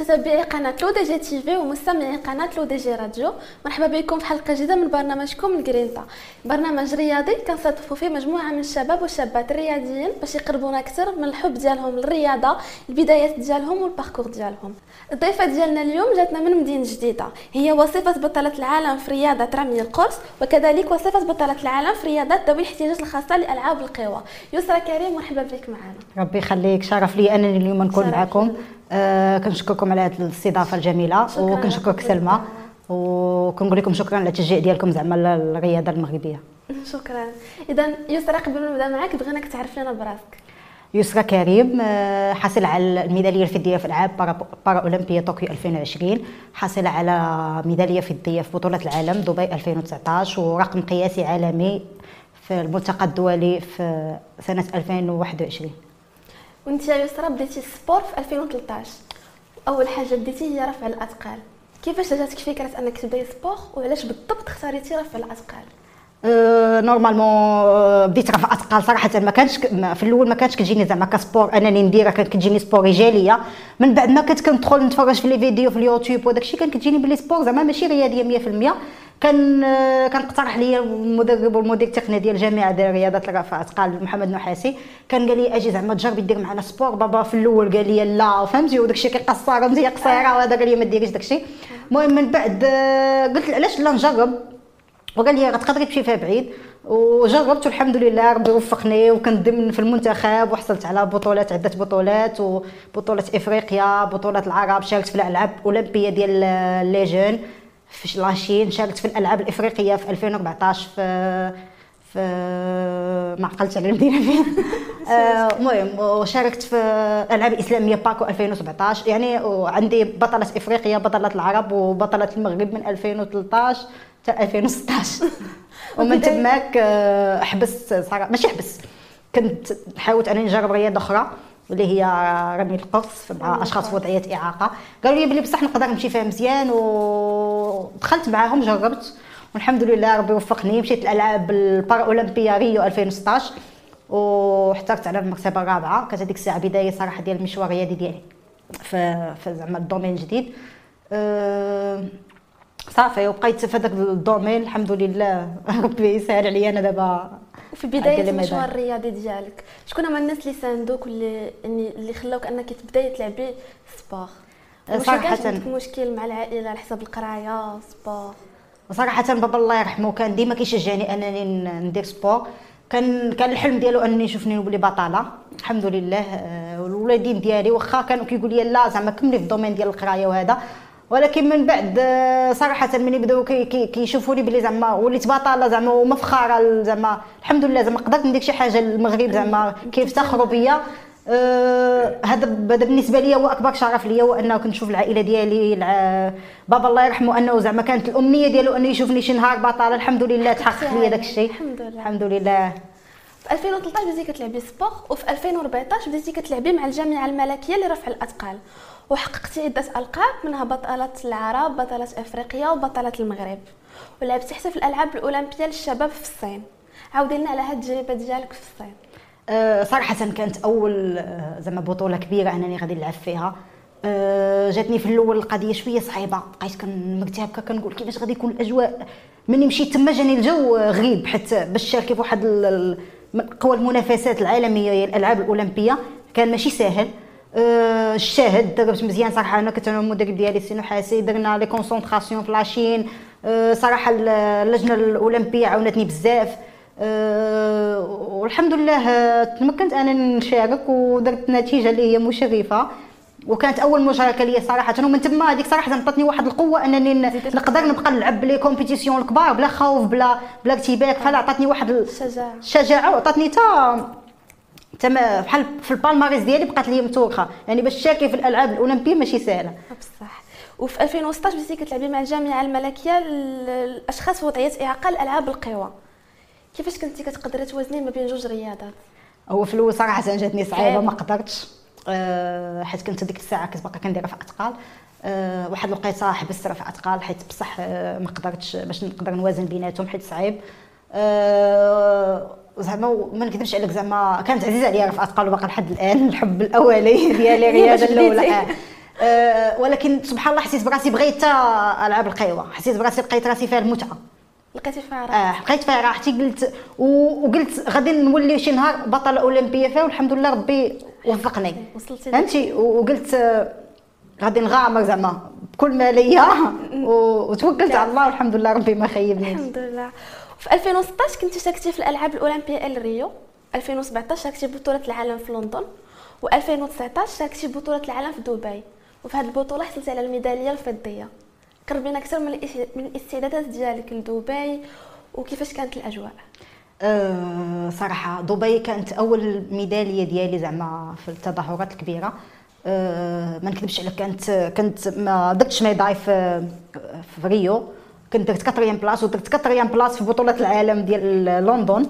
متتبعي قناة LODJ TV ومستمعي قناة LODJ Radio. مرحبا بكم في حلقة جديدة من برنامجكم L'Grinta. برنامج رياضي كنستضيفوا فيه مجموعة من الشباب والشابات الرياضيين باش يقربونا أكثر من الحب ديالهم للرياضة البدايات ديالهم وال parcours ديالهم. الضيفة ديالنا اليوم جاتنا من مدينة جديدة. هي وصيفة بطلة العالم في رياضة رمي القرص وكذلك وصيفة بطلة العالم في رياضة ذوي الاحتياجات الخاصة لألعاب القوى. يسرى كريم مرحبا بك معنا. ربي يخليك. شرف لي أنني اليوم نكون معكم. آه كنشكركم على هذه الاستضافة الجميلة وكنشكرك. سلمى وكنقول لكم شكرا على التشجيع ديالكم زعما للرياضه المغربية. شكرا. اذا يسرى قبل ما نبدأ معك بغيناك تعرف لنا براسك. يسرى كريم آه، حاصل على الميدالية الفضية في العاب بارا, اولمبيا طوكيو 2020 حاصل على ميدالية فضية في بطولة العالم دبي 2019 ورقم قياسي عالمي في الملتقى الدولي في سنة 2021 وانت يا يسرى بديتي ال sport في 2013 أول حاجة بديتي هي رفع الأثقال. كيفاش جاتك فكرة أنك تبداي sport وعلاش بالضبط اختاريتي رفع الأثقال؟ أه، normalement أه، بديت رفع أثقال صراحة ما كانش في الأول ما كانتش كتجيني زعما ك sport أنني نديرها كانت كتجيني sport رجاليه من بعد ما كنت كندخل نتفرج في les vidéos في اليوتيوب وداك الشيء كان كتجيني بلي sport زعما ماشي رياضية 100% كان كان اقترح لي المدرب والمدير التقني ديال الجامعة ديال رياضة رفع أثقال محمد نحاسي. كان قال لي أجي زعما تجربي دير معنا sport. بابا في الأول قال لي لا فهمتي؟ وداك الشيء كيقصر انت قصيرة وهذا قال لي ما ديريش داك الشيء. المهم من بعد قلت علاش لا نجرب؟ وقال لي غتقدري تمشي فيها بعيد. وجربت والحمد لله ربي وفقني وكنت ضمن في المنتخب وحصلت على بطولات عدة بطولات وبطولة إفريقيا بطولة العرب شاركت في الألعاب الأولمبية ديال les jeunes في la Chine شاركت في الألعاب الإفريقية في 2014 في في ما عقلتش على المدينة فين. آه، المهم وشاركت في الالعاب الاسلاميه باكو 2017 يعني وعندي بطلة افريقيا بطلة العرب وبطلة المغرب من 2013 حتى 2016 ومن تماك آه، حبست صراحة. ماشي حبست كنت حاولت انني نجرب رياضة أخرى اللي هي رمي القرص مع أشخاص في وضعية إعاقة. قالوا لي بلي بصح نقدر نمشي فيها مزيان ودخلت معاهم جربت والحمد لله ربي وفقني. مشيت الالعاب البارا أولمبيا ريو 2016 واحرزت على المرتبه الرابعه كانت هذيك الساعة بداية صراحة ديال المشوار الرياضي ديالي في زعما ال domaine الجديد. أه صافي وبقيت في هذاك ال domaine. الحمد لله ربي يسهل عليا. أنا دابا وفي بداية. المشوار الرياضي ديالك شكون هما الناس اللي ساندوك واللي اللي اللي خلاوك أنك تبدأي تلعبي sport كانش صراحة. عندك مشكل مع العائلة على حساب القراية sport وصراحة بابا الله يرحمه كان ديما كيشجعني أنني ندير sport. كان كان الحلم ديالو أنني يشوفني نولي بطلة الحمد لله. آه، والولادين ديالي واخا كانوا كيقول لي لا زعما كملي في ال domaine ديال القراية وهذا. ولكن من بعد آه، صراحة ملي بداو كي- كي- كيشوفوني بلي زعما وليت بطلة زعما ومفخرة زعما. الحمد لله زعما قدرت ندير شي حاجة للمغرب زعما كيفتخروا بيا هذا هذا بالنسبة لي هو أكبر شرف ليا هو أنه كنشوف العائلة ديالي. بابا الله يرحمه أنه زعما كانت الأمنية ديالو أنه يشوفني شي نهار بطله الحمد لله تحقق لي داك الشيء الحمد لله. الحمد لله. في 2013 بديتي كتلعبي سبور وفي 2014 بديتي كتلعبي مع الجامعة الملكية لرفع الأثقال. وحققتي عدة ألقاب منها بطله العرب بطله إفريقيا وبطله المغرب. ولعبتي حتى في الألعاب الأولمبية للشباب في الصين. عاودي لنا على هاد التجربة ديالك في الصين. آه، صراحة كانت أول آه، زعما بطولة كبيرة أنني غادي نلعب فيها. آه، جاتني في الأول القضية شوية صعيبة. بقيت كنمكتي هكا كنقول كيفاش غادي يكون الأجواء؟ مني مشيت تما جاني الجو غريب حتى باش تشاركي في واحد قوى المنافسات العالمية هي الألعاب الأولمبية كان ماشي ساهل. الشاهد دربت مزيان صراحة. أنا كنت أنا والمدرب ديالي سي نحاسي درنا les concentrations في la Chine صراحة اللجنة الأولمبية عاونتني بزاف. آه، والحمد لله آه، تمكنت أنا نشارك ودرت نتيجة اللي هي مشرفة وكانت أول مشاركة لي صراحة ومن تما هذيك صراحة عطاتني واحد القوة أنني نقدر نبقى نلعب les compétitions الكبار بلا خوف بلا بلا ارتباك فلا عطاتني واحد ال- الشجاعه الشجاعه وعطاتني تا تما بحال في ال palmarès ديالي بقات لي متوخة يعني باش تشاركي في الألعاب الأولمبية ماشي سهلة. بصح. وفي 2016 بديتي كتلعبي مع الجامعة الملكيه للاشخاص في وضعية اعاقه الالعاب القوى. كيفاش كنتي كتقدري توازني ما بين جوج رياضات هو في الأول صراحة جاتني صعيبة. ما قدرتش آه، حيت كنت ديك الساعة كنت باقا كندير رفع أثقال آه، واحد الوقيتة حبست رفع أثقال حيت بصح آه، ما قدرتش باش نقدر نوازن بيناتهم حيت صعيب آه، زعما ما نكذبش عليك زعما كانت عزيزة عليا رفع أثقال وباقا لحد الآن الحب الأولي ديالي الرياضة الأولى. آه. ولكن سبحان الله حسيت براسي بغيت العاب القهوه حسيت براسي لقيت راسي فيها المتعة لقيتي فيها راحتي آه لقيت فيها راحتي قلت وقلت غادي نولي شي نهار بطله أولمبية فيها والحمد لله ربي وفقني. وصلتي فهمتي؟ وقلت آه، غادي نغامر زعما بكل ما ليا. وتوكلت على الله والحمد لله ربي ما خيبنيش. الحمد لله. في 2016 كنت شاركتي في الألعاب الأولمبية إل ريو. 2017 شاركتي بطولة العالم في لندن. و2019 شاركتي بطولة العالم في دبي. وفي هذه البطولة حصلتي على الميدالية الفضية. قربينا أكثر من الاستعدادات ديالك لدبي وكيفاش كانت الأجواء؟ أه صراحة دبي كانت أول ميدالية ديالي زعما في التظاهرات الكبيرة. أه ما نكذبش عليك كانت كنت ما درتش médaille في في ريو. كنت درت quatrième place ودرت quatrième place في بطولة العالم ديال لندن.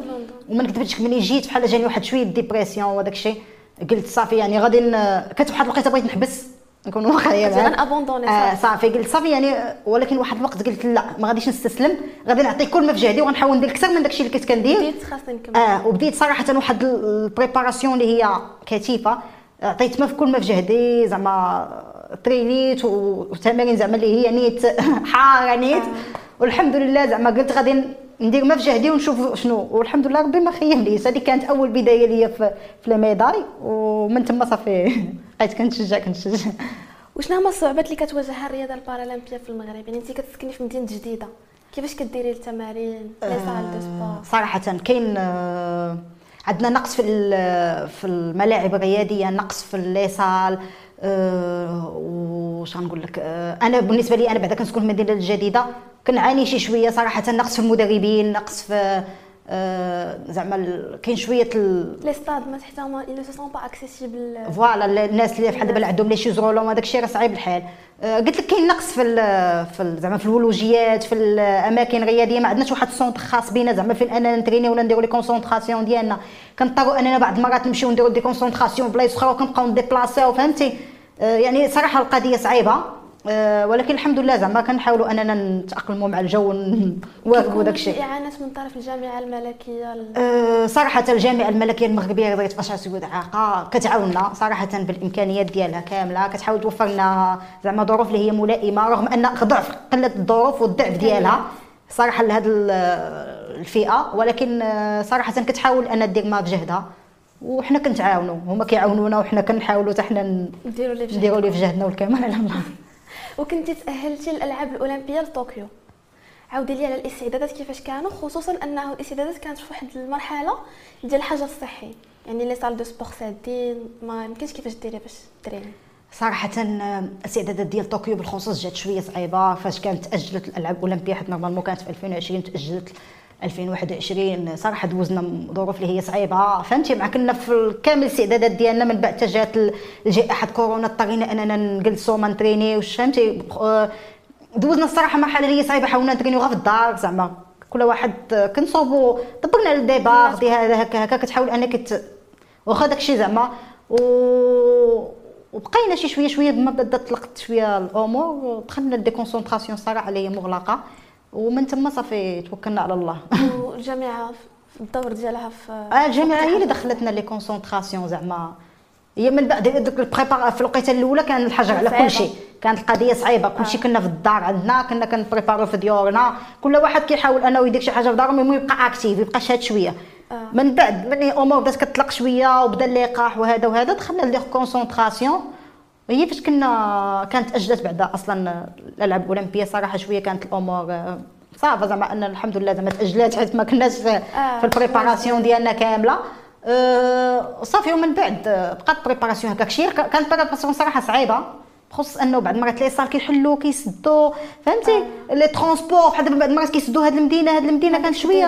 وما نكذبش ملي جيت بحال جاني واحد شوية dépression وداك الشيء. قلت صافي يعني غادي كانت واحد الوقيتة بغيت نحبس. نكون واقعية كنتي معاك. غن abandonner آه صافي. قلت صافي يعني ولكن واحد الوقت قلت لا ما غاديش نستسلم. غادي نعطي كل ما في جهدي وغنحاول ندير أكثر من داكشي اللي كنت كندير. بديت خاصني نكمل آه وبديت صراحة واحد ال préparation اللي هي كثيفه عطيت ما في كل ما في جهدي زعما ترينيت وتمارين زعما اللي هي نيت. حارة نيت. والحمد لله زعما قلت غادي ندير ما في جهدي ونشوف شنو. والحمد لله ربي ما خيبنيش هذه كانت أول بداية ليا في في ال médaille ومن تما صافي. بقيت كنتشجع كنتشجع. وشنو هما الصعوبات اللي كتواجهها الرياضة البارالمبية في المغرب؟ يعني انت كتسكني في مدينة جديدة. كيفاش كديري التمارين؟ les salles de sport صراحة كاين آه، عندنا نقص في في الملاعب الرياضية نقص في ال les salles وش غنقول لك؟ آه، أنا بالنسبة لي أنا بعدا كنسكن في المدينة الجديده كنعاني شي شوية صراحة نقص في المدربين نقص في آه، زعما ال- كاين شوية ال- les stades ما ils ne sont pas accessibles. voilà الناس اللي بحال دابا عندهم les chaises roulantes هذاك الشيء راه صعيب الحال. آه، قلت لك كاين نقص في ال- في زعما في الولوجيات في الاماكن الرياضيه ما عندناش واحد ال centre خاص بينا. زعما فين اننا نتريني ولا نديروا les concentrations ديالنا. كنضطروا أننا بعض المرات نمشيو نديروا des concentrations بلايص أخرى وكنبقاو نديبلاسيو فهمتي؟ آه، يعني صراحة القضية صعيبة. آه، ولكن الحمد لله زعما كنحاولوا اننا نتاقلموا مع الجو ونواكبوا داك الشيء اعانات من طرف الجامعة الملكية ال- أه، صراحة الجامعة الملكية المغربية لرياضة بشر سيود إعاقة كتعاوننا صراحة بالإمكانيات ديالها كاملة. كتحاول توفر لنا زعما ظروف اللي هي ملائمة رغم أن ضعف قلة الظروف والضعف ديالها صراحة لهذه ال- الفئة. ولكن أه، صراحة كتحاول أن دير ما بجهدها. وحنا كنتعاونوا. هما كيعاونونا وحنا كنحاولوا حتى حنا نديروا لي بجهد نديروا لي في جهدنا والكمال. على الله وكنتي تاهلتي للألعاب الأولمبية لطوكيو. عاودي لي على الاستعدادات كيفاش كانوا خصوصا أنه الاستعدادات كانت في واحد المرحلة ديال الحجر الصحي. يعني les salles de sport سادين ما يمكنش كيفاش ديري باش تريني. صراحة الاستعدادات ديال طوكيو بالخصوص جات شوية صعيبة. فاش كانت تأجلت الألعاب الأولمبية حيت normalement كانت في 2020 تأجلت 2021 صراحة دوزنا ظروف اللي هي صعيبة فهمتي؟ مع كنا في كامل الاستعدادات ديالنا من بعد جات جائحة كورونا اضطرينا أننا نجلسوا ما نترينيوش فهمتي؟ آه، دوزنا الصراحة مرحلة اللي هي صعيبة حاولنا نترينيو غير في الدار زعما كل واحد آه، كنصوبوا دبرنا الديبار دي هذا هكا هكا كتحاول أنك. واخا داكشي زعما. و وبقينا شي شوية شوية بما بدات طلقت شوية الأمور دخلنا des concentrations صراحة اللي هي مغلقة. ومن تما صافي توكلنا على الله. والجامعة في الدور ديالها في آه، الجامعة هي اللي دخلتنا les concentrations زعما. هي من بعد دوك ال prépa في الوقيتة الأولى كان الحجر على. كل شيء. كانت القضية صعيبة. كل شيء كنا في الدار عندنا كنا كنبريبارو في ديورنا. كل واحد كيحاول أنه يدير شي حاجة في دارهم المهم يبقى actif يبقى شاد شوية. آه. من بعد من الأمور بدات كتطلق شوية وبدا اللقاح وهذا وهذا دخلنا les concentrations هي فاش كنا كانت اجلت بعد أصلا الألعاب الأولمبية صراحة شوية كانت الأمور آه، ça va زعما أن الحمد لله زعما تاجلات حيت ما كناش في آه. ال préparation ديالنا كاملة أه صافي ومن بعد آه، بقات préparation هكاك شي كانت préparation صراحة صعيبة بخصوص أنه بعد المرات les salles كيحلوا كيسدوا فهمتي les transports بحال دابا بعد المرات كيسدوا هاد المدينة هاد المدينة كانت شوية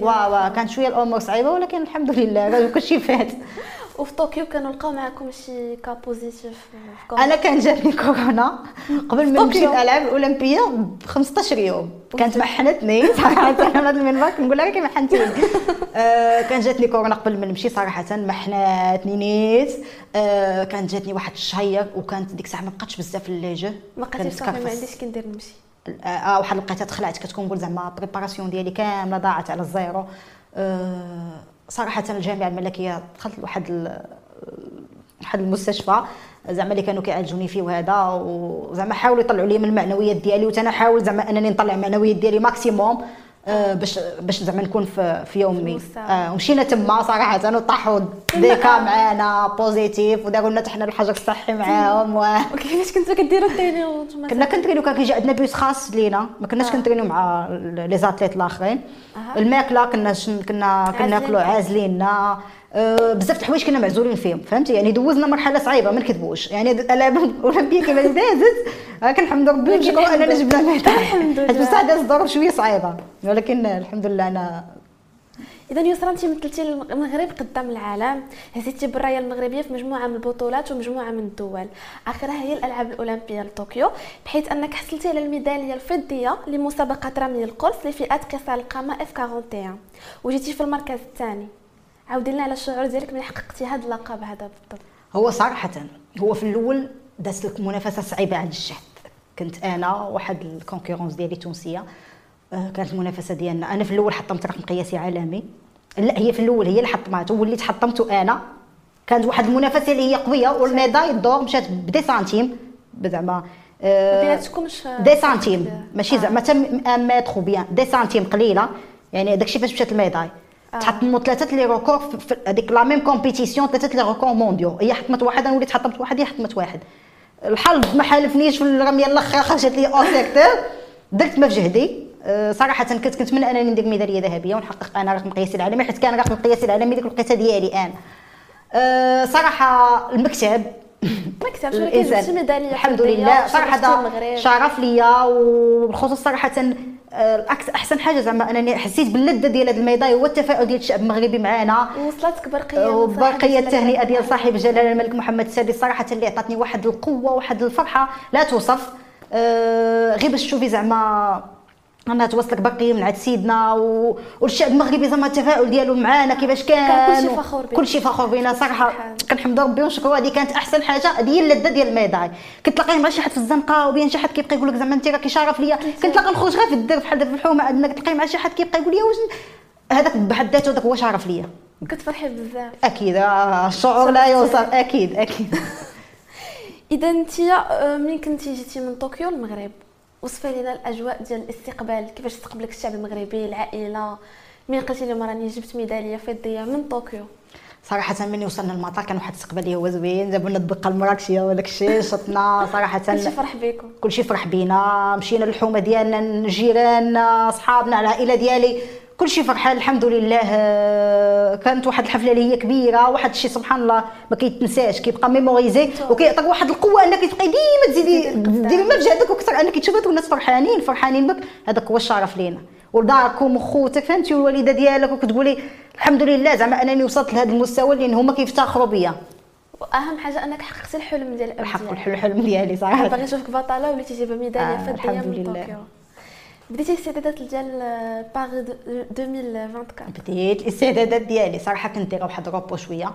واو لأخرى. كانت شوية الأمور صعيبة ولكن الحمد لله كلشي فات وفي طوكيو كانوا لقاو معكم شي cas positif أنا كان جاتني كورونا. قبل ما نمشي طوكيو. الالعاب الأولمبية ب 15 يوم كانت محنتني. صراحة أنا هذا المنبر كنقول لها كي محنتيني آه كان جاتني كورونا قبل ما نمشي صراحة. محناتني نيت. آه كانت جاتني واحد الشهيه وكانت ديك الساعة ما بقاتش بزاف في les Jeux ما صافي ما. عنديش كندير نمشي. آه واحد الوقيته تخلعت كتكون نقول زعما préparation ديالي كاملة ضاعت على ال zéro. آه صراحة الجامعة الملكية دخلت لواحد واحد المستشفى. زعما اللي كانوا كيعالجوني فيه وهذا وزعما حاولوا يطلعوا لي من المعنويات ديالي وتنا حاول زعما أنني نطلع المعنويات ديالي maximum باش باش زعما نكون في, في يومي. آه ومشينا تما صراحة وطاحوا des cas معانا positifs وداروا لنا حنا الحجر الصحي معاهم. وكيفاش كنتو كديروا ال training كنا كنترينيو كان كيجي عندنا بيس خاص لينا. ما كناش آه. كنترينيو مع les athlètes الآخرين. آه. الماكلة كنا كنا كناكلوا عازليننا. بزاف الحوايج كنا معزولين فيهم فهمتي؟ يعني دوزنا مرحلة صعيبة ما نكذبوش. يعني الالعاب الاولمبيه كيما دازت كنحمد ربي ونشكروا اننا جبنا الميدال الحمد لله. بصح دازت ظروف شوية صعيبة ولكن الحمد لله أنا إذا يسرا أنت مثلتي المغرب قدام العالم هزيتي بالراية المغربية في مجموعة من البطولات ومجموعة من الدول. آخرها هي الألعاب الأولمبية لطوكيو بحيث أنك حصلتي على الميدالية الفضية لمسابقة رمي القرص لفئات قصار القامة اف 41 وجيتي في المركز الثاني. عاودي لنا على الشعور ديالك ملي حققتي هذا اللقب هذا بالضبط. هو صراحة هو في الأول دازت لك منافسة صعيبة على الجهد كنت أنا واحد ال concurrente ديالي تونسيه آه، كانت المنافسة ديالنا. أنا في الأول حطمت رقم قياسي عالمي. لا هي في الأول هي اللي حطمته وليت حطمته أنا. كانت واحد المنافسة اللي هي قوية وال médaille d'or مشات ب dix centimes زعما بيناتكم dix centimes ماشي زعما حتى un mètre بيان. dix centimes قليلة. يعني داكشي فاش مشات ال médaille. آه. تحطموا ثلاثة les records في هذيك la même compétition ثلاثة les records mondiaux. هي حطمت واحد أنا وليت حطمت واحد هي حطمت واحد. الحظ ما حالفنيش في الرمية الآخر خرجت لي hors secteur درت ما في جهدي. آه، صراحة كنت كنتمنى أنني ندير ميدالية ذهبية ونحقق أنا رقم قياسي العالمي حيت كان رقم قياسي العالمي ديك الوقيتة ديالي أنا. أه صراحة المكتب مكتب شو ميدالية الحمد لله. صراحة شرف ليا وبالخصوص صراحة آه، أحسن حاجة زعما أنني حسيت باللذة ديال هذا ال médaille هو التفاؤل ديال الشعب المغربي معنا وصلتك برقية وبرقية التهنئة ديال صاحب جلاله الملك محمد السادس صراحة اللي عطاتني واحد القوة واحد الفرحة. لا توصف. أه غير باش تشوفي زعما أنا توصلك باقي من عند سيدنا و... والشعب المغربي زعما التفاعل ديالو معانا كيفاش كان كلشي فخور بينا. كلشي فخور بينا صراحة. كنحمد ربي ونشكرو هذه كانت أحسن حاجة. هذه هي اللذة ديال ال médaille. كتلاقيه مع شي حد في الزنقة وبين شي حد كيبقى يقول لك زعما أنت راكي شرف ليا. كنتلاقى نخرج غير في الدرب بحال في الحومة. عندنا كتلاقي مع شي حد كيبقى يقول لي واش هذاك بحد ذاته هذاك هو شرف ليا. كتفرحي بزاف. أكيد. آه، الشعور لا يوصف أكيد أكيد. إذا أنت آه، ملي كنتي جيتي من طوكيو المغرب وصفي لنا الأجواء ديال الاستقبال. كيفاش استقبلك الشعب المغربي العائلة؟ ملي قلتي لهم راني جبت ميدالية فضية من طوكيو. صراحة ملي وصلنا للمطار كان واحد الاستقبال هو زوين جابوا لنا الدقة المراكشية وداك الشيء شطنا صراحة. كلشي فرح بكم كلشي فرح بينا. مشينا للحومة ديالنا الجيران صحابنا العائلة ديالي. كل شيء فرحان الحمد لله. كانت واحد الحفلة اللي هي كبيرة واحد الشيء سبحان الله ما كيتنساش كيبقى mémorisé وكيعطيك واحد القوة أنك تبقاي ديما تزيدي ديري ما بجهدك وكثر أنك تشوفي الناس فرحانين فرحانين بك. هذاك هو الشرف لينا. وداركم وخوتك فهمتي؟ والوالدة ديالك وكتقولي الحمد لله زعما أنني وصلت لهذا المستوى لأن هما كيفتخروا بيا. وأهم حاجة أنك حققتي الحلم ديال حققت الحلم ديالي صراحة. باغي نشوفك بطلة وليتي جايبه ميدالية آه فضيه الحمد لله. بديتي الاستعدادات ديال باغي 2024 بديت الاستعدادات ديالي صراحة كنت دايره واحد روبو شوية.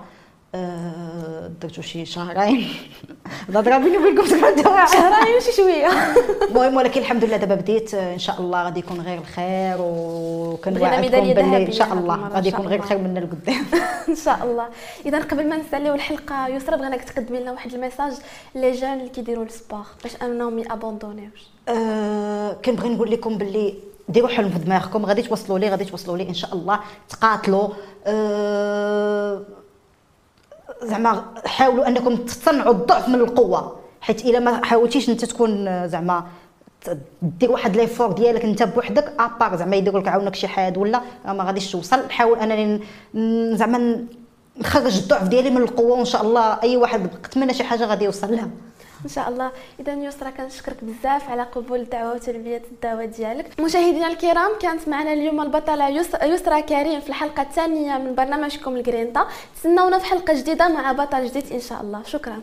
أه درتو شي شهرين. الهضرة بيني وبينكم شهرين شي شوية. المهم ولكن الحمد لله دابا بديت. إن شاء الله غادي يكون غير الخير وكنوعدكم باللي إن شاء الله غادي يكون غير الخير منا لقدام. إن شاء الله. إذا قبل ما نساليو الحلقة يسرى بغيناك تقدمي لنا واحد ال message les jeunes اللي كيديروا ال sport باش أنهم يابوندونيوش أه كنبغي نقول لكم باللي ديروا حلم في دماغكم غادي توصلوا ليه غادي توصلوا ليه إن شاء الله. تقاتلوا. أه زعما حاولوا أنكم تصنعوا الضعف من القوة. حيت إلا ما حاولتيش أنت تكون زعما دير واحد l'effort ديالك أنت بوحدك à part زعما يديروا لك عاونك شي حد ولا ما غاديش توصل. نحاول أنني زعما نخرج الضعف ديالي من القوة وإن شاء الله أي واحد تمنى شي حاجة غادي يوصل لها. إن شاء الله. اذا يسرا كنشكرك بزاف على قبول الدعوه وتلبيه الدعوة ديالك. مشاهدينا الكرام كانت معنا اليوم البطلة يسرا كريم في الحلقة الثانية من برنامجكم الجرينتا. تسناونا في حلقة جديدة مع بطل جديد إن شاء الله. شكرا.